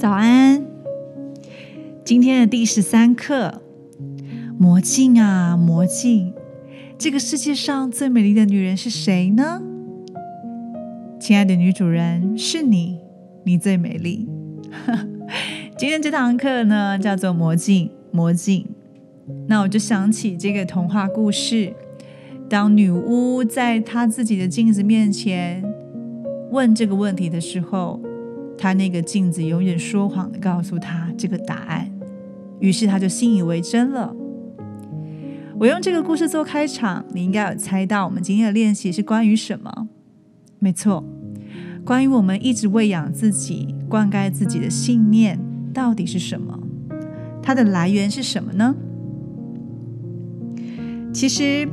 早安，今天的第十三课，魔镜啊，魔镜，这个世界上最美丽的女人是谁呢？亲爱的女主人，是你，你最美丽。今天这堂课呢，叫做魔镜，魔镜。那我就想起这个童话故事，当女巫在她自己的镜子面前问这个问题的时候。他那个镜子永远说谎的告诉他这个答案，于是他就信以为真了。我用这个故事做开场，你应该有猜到我们今天的练习是关于什么？没错，关于我们一直喂养自己、灌溉自己的信念到底是什么？它的来源是什么呢？其实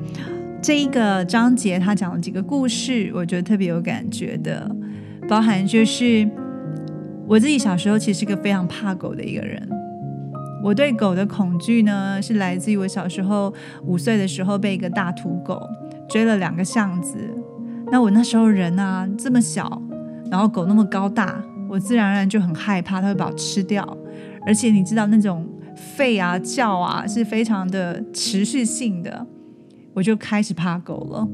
这一个章节他讲了几个故事，我觉得特别有感觉的，包含就是。我自己小时候其实是个非常怕狗的一个人。我对狗的恐惧呢，是来自于我小时候五岁的时候被一个大土狗追了两个巷子。那我那时候人啊这么小，然后狗那么高大，我自然而然就很害怕它会把我吃掉。而且你知道那种吠啊叫啊是非常的持续性的，我就开始怕狗了。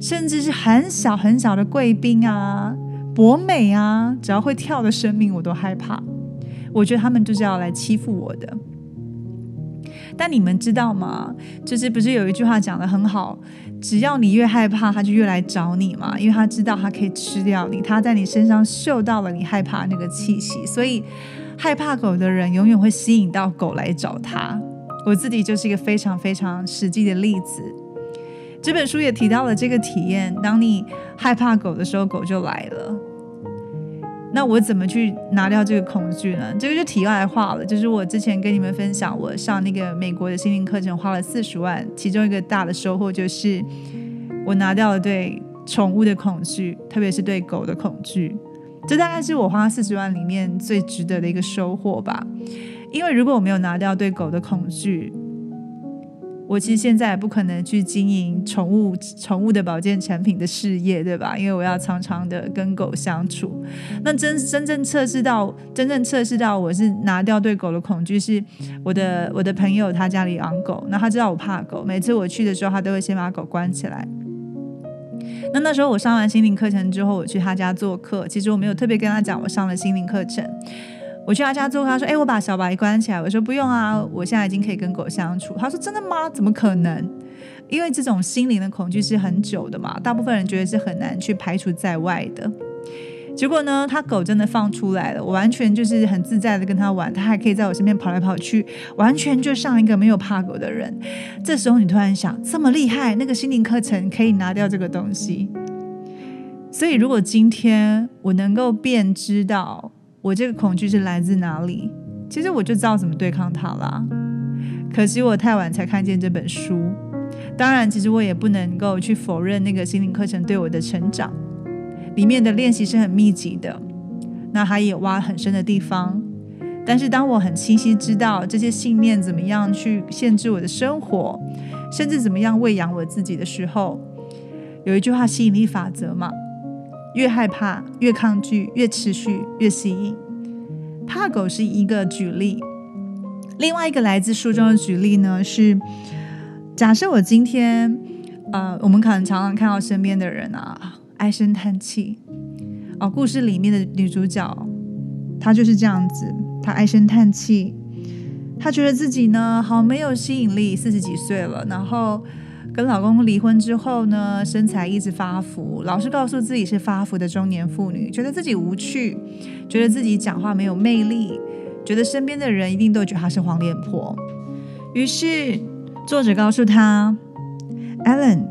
甚至是很小很小的贵宾啊。博美啊，只要会跳的生命我都害怕。我觉得他们就是要来欺负我的。但你们知道吗？就是不是有一句话讲的很好，只要你越害怕，他就越来找你嘛，因为他知道他可以吃掉你，他在你身上嗅到了你害怕那个气息，所以害怕狗的人永远会吸引到狗来找他。我自己就是一个非常非常实际的例子。这本书也提到了这个体验，当你害怕狗的时候，狗就来了。那我怎么去拿掉这个恐惧呢？这个就题外话了。就是我之前跟你们分享，我上那个美国的心灵课程花了四十万，其中一个大的收获就是我拿掉了对宠物的恐惧，特别是对狗的恐惧。这大概是我花四十万里面最值得的一个收获吧。因为如果我没有拿掉对狗的恐惧，我其实现在也不可能去经营宠物宠物的保健产品的事业，对吧？因为我要常常的跟狗相处。那真真正测试到，真正测试到我是拿掉对狗的恐惧，是我的我的朋友他家里养狗，那他知道我怕狗，每次我去的时候，他都会先把狗关起来。那那时候我上完心灵课程之后，我去他家做客，其实我没有特别跟他讲我上了心灵课程。我去他家之后，他说：“哎，我把小白关起来。”我说：“不用啊，我现在已经可以跟狗相处。”他说：“真的吗？怎么可能？因为这种心灵的恐惧是很久的嘛，大部分人觉得是很难去排除在外的。结果呢，他狗真的放出来了，我完全就是很自在的跟他玩，他还可以在我身边跑来跑去，完全就像一个没有怕狗的人。这时候你突然想，这么厉害，那个心灵课程可以拿掉这个东西。所以，如果今天我能够辨知到。我这个恐惧是来自哪里？其实我就知道怎么对抗它啦。可惜我太晚才看见这本书。当然，其实我也不能够去否认那个心灵课程对我的成长，里面的练习是很密集的。那它也挖很深的地方。但是当我很清晰知道这些信念怎么样去限制我的生活，甚至怎么样喂养我自己的时候，有一句话吸引力法则嘛。越害怕，越抗拒，越持续，越吸引。怕狗是一个举例，另外一个来自书中的举例呢是：假设我今天，呃，我们可能常常看到身边的人啊唉声叹气。哦，故事里面的女主角，她就是这样子，她唉声叹气，她觉得自己呢好没有吸引力，四十几岁了，然后。跟老公离婚之后呢，身材一直发福，老是告诉自己是发福的中年妇女，觉得自己无趣，觉得自己讲话没有魅力，觉得身边的人一定都觉得她是黄脸婆。于是作者告诉她：“Allen，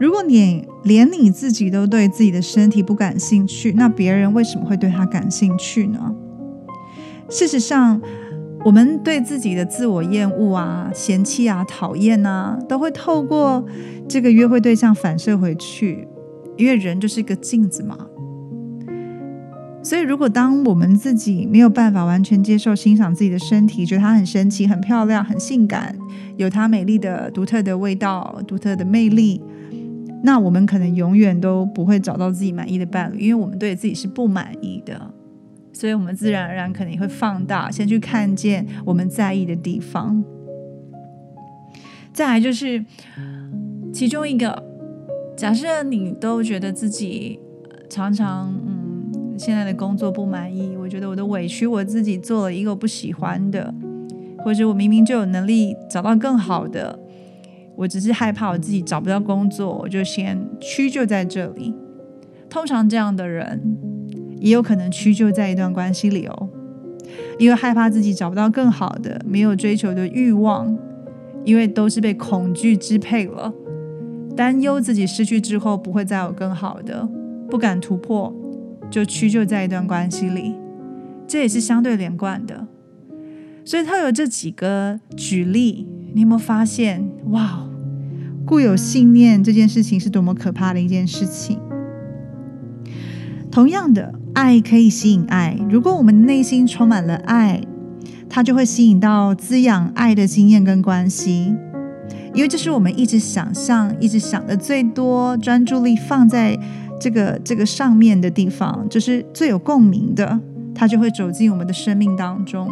如果你连你自己都对自己的身体不感兴趣，那别人为什么会对她感兴趣呢？事实上。”我们对自己的自我厌恶啊、嫌弃啊、讨厌啊，都会透过这个约会对象反射回去，因为人就是一个镜子嘛。所以，如果当我们自己没有办法完全接受、欣赏自己的身体，觉得它很神奇、很漂亮、很性感，有它美丽的、独特的味道、独特的魅力，那我们可能永远都不会找到自己满意的伴侣，因为我们对自己是不满意的。所以我们自然而然可能会放大，先去看见我们在意的地方。再来就是其中一个，假设你都觉得自己常常嗯现在的工作不满意，我觉得我都委屈我自己做了一个我不喜欢的，或者我明明就有能力找到更好的，我只是害怕我自己找不到工作，我就先屈就在这里。通常这样的人也有可能屈就在一段关系里哦，因为害怕自己找不到更好的，没有追求的欲望。因为都是被恐惧支配了，担忧自己失去之后不会再有更好的，不敢突破，就屈就在一段关系里，这也是相对连贯的。所以他有这几个举例，你有没有发现？哇，固有信念这件事情是多么可怕的一件事情。同样的，爱可以吸引爱，如果我们内心充满了爱。它就会吸引到滋养爱的经验跟关系，因为这是我们一直想象、一直想的最多，专注力放在这个这个上面的地方，就是最有共鸣的，它就会走进我们的生命当中。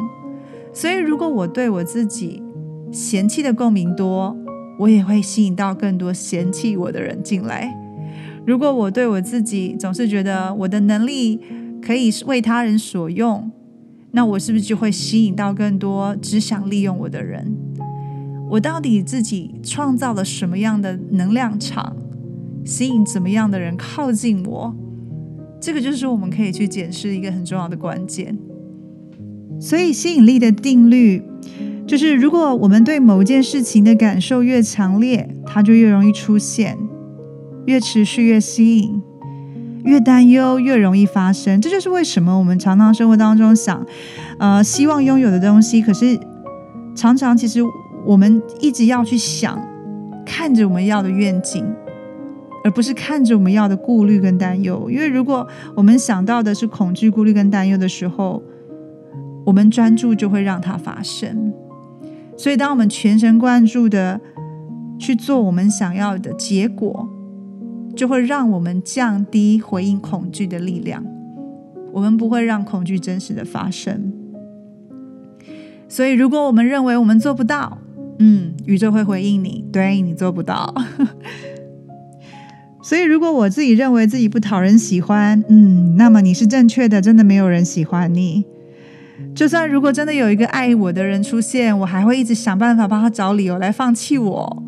所以，如果我对我自己嫌弃的共鸣多，我也会吸引到更多嫌弃我的人进来。如果我对我自己总是觉得我的能力可以为他人所用，那我是不是就会吸引到更多只想利用我的人？我到底自己创造了什么样的能量场，吸引怎么样的人靠近我？这个就是我们可以去检视一个很重要的关键。所以吸引力的定律就是，如果我们对某件事情的感受越强烈，它就越容易出现，越持续越吸引。越担忧越容易发生，这就是为什么我们常常生活当中想，呃，希望拥有的东西，可是常常其实我们一直要去想，看着我们要的愿景，而不是看着我们要的顾虑跟担忧。因为如果我们想到的是恐惧、顾虑跟担忧的时候，我们专注就会让它发生。所以，当我们全神贯注的去做我们想要的结果。就会让我们降低回应恐惧的力量，我们不会让恐惧真实的发生。所以，如果我们认为我们做不到，嗯，宇宙会回应你，对你做不到。所以，如果我自己认为自己不讨人喜欢，嗯，那么你是正确的，真的没有人喜欢你。就算如果真的有一个爱我的人出现，我还会一直想办法帮他找理由来放弃我。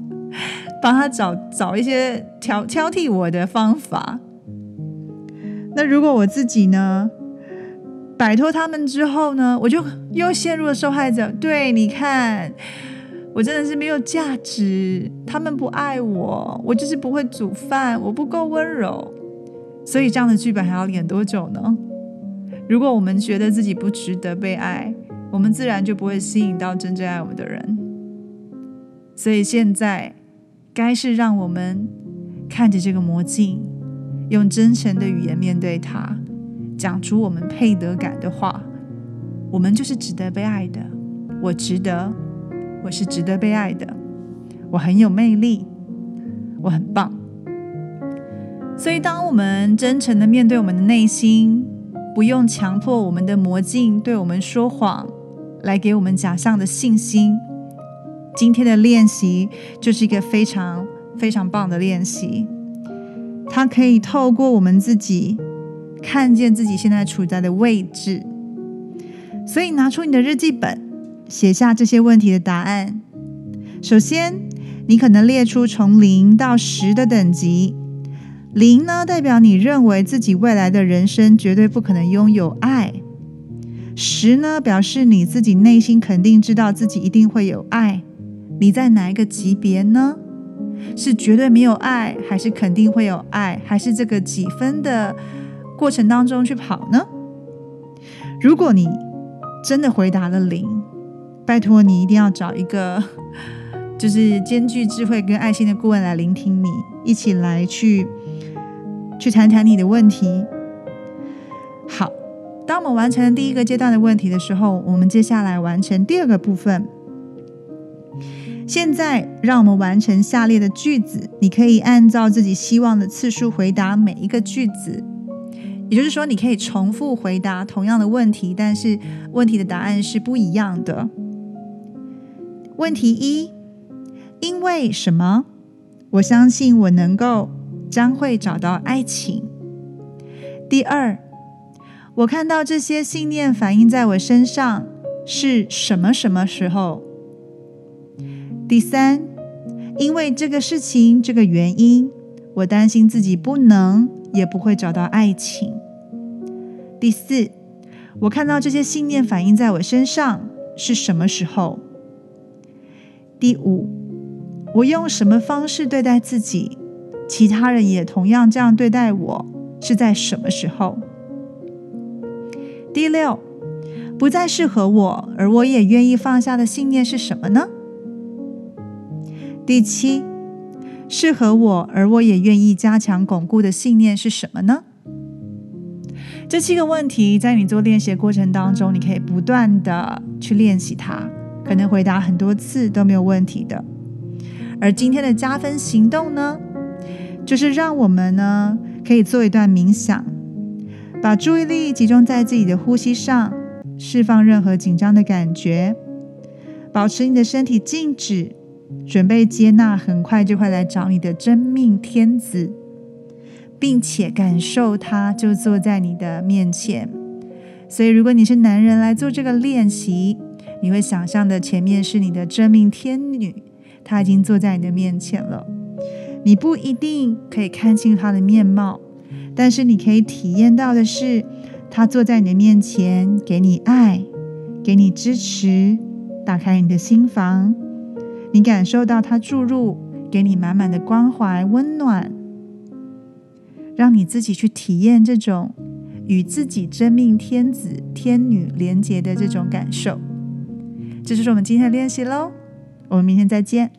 帮他找找一些挑挑剔我的方法。那如果我自己呢，摆脱他们之后呢，我就又陷入了受害者。对，你看，我真的是没有价值，他们不爱我，我就是不会煮饭，我不够温柔。所以这样的剧本还要演多久呢？如果我们觉得自己不值得被爱，我们自然就不会吸引到真正爱我们的人。所以现在。该是让我们看着这个魔镜，用真诚的语言面对它，讲出我们配得感的话。我们就是值得被爱的，我值得，我是值得被爱的，我很有魅力，我很棒。所以，当我们真诚的面对我们的内心，不用强迫我们的魔镜对我们说谎，来给我们假象的信心。今天的练习就是一个非常非常棒的练习，它可以透过我们自己看见自己现在处在的位置。所以拿出你的日记本，写下这些问题的答案。首先，你可能列出从零到十的等级。零呢，代表你认为自己未来的人生绝对不可能拥有爱；十呢，表示你自己内心肯定知道自己一定会有爱。你在哪一个级别呢？是绝对没有爱，还是肯定会有爱，还是这个几分的过程当中去跑呢？如果你真的回答了零，拜托你一定要找一个 就是兼具智慧跟爱心的顾问来聆听你，一起来去 去谈谈你的问题。好，当我们完成第一个阶段的问题的时候，我们接下来完成第二个部分。现在，让我们完成下列的句子。你可以按照自己希望的次数回答每一个句子。也就是说，你可以重复回答同样的问题，但是问题的答案是不一样的。问题一：因为什么？我相信我能够将会找到爱情。第二，我看到这些信念反映在我身上是什么什么时候？第三，因为这个事情这个原因，我担心自己不能也不会找到爱情。第四，我看到这些信念反映在我身上是什么时候？第五，我用什么方式对待自己，其他人也同样这样对待我，是在什么时候？第六，不再适合我，而我也愿意放下的信念是什么呢？第七，适合我，而我也愿意加强巩固的信念是什么呢？这七个问题，在你做练习的过程当中，你可以不断的去练习它，可能回答很多次都没有问题的。而今天的加分行动呢，就是让我们呢可以做一段冥想，把注意力集中在自己的呼吸上，释放任何紧张的感觉，保持你的身体静止，准备接纳很快就会来找你的真命天子。并且感受他就坐在你的面前，所以如果你是男人来做这个练习，你会想象的前面是你的真命天女，她已经坐在你的面前了。你不一定可以看清她的面貌，但是你可以体验到的是，她坐在你的面前，给你爱，给你支持，打开你的心房，你感受到它注入，给你满满的关怀、温暖。让你自己去体验这种与自己真命天子天女连结的这种感受，这就是我们今天的练习喽。我们明天再见。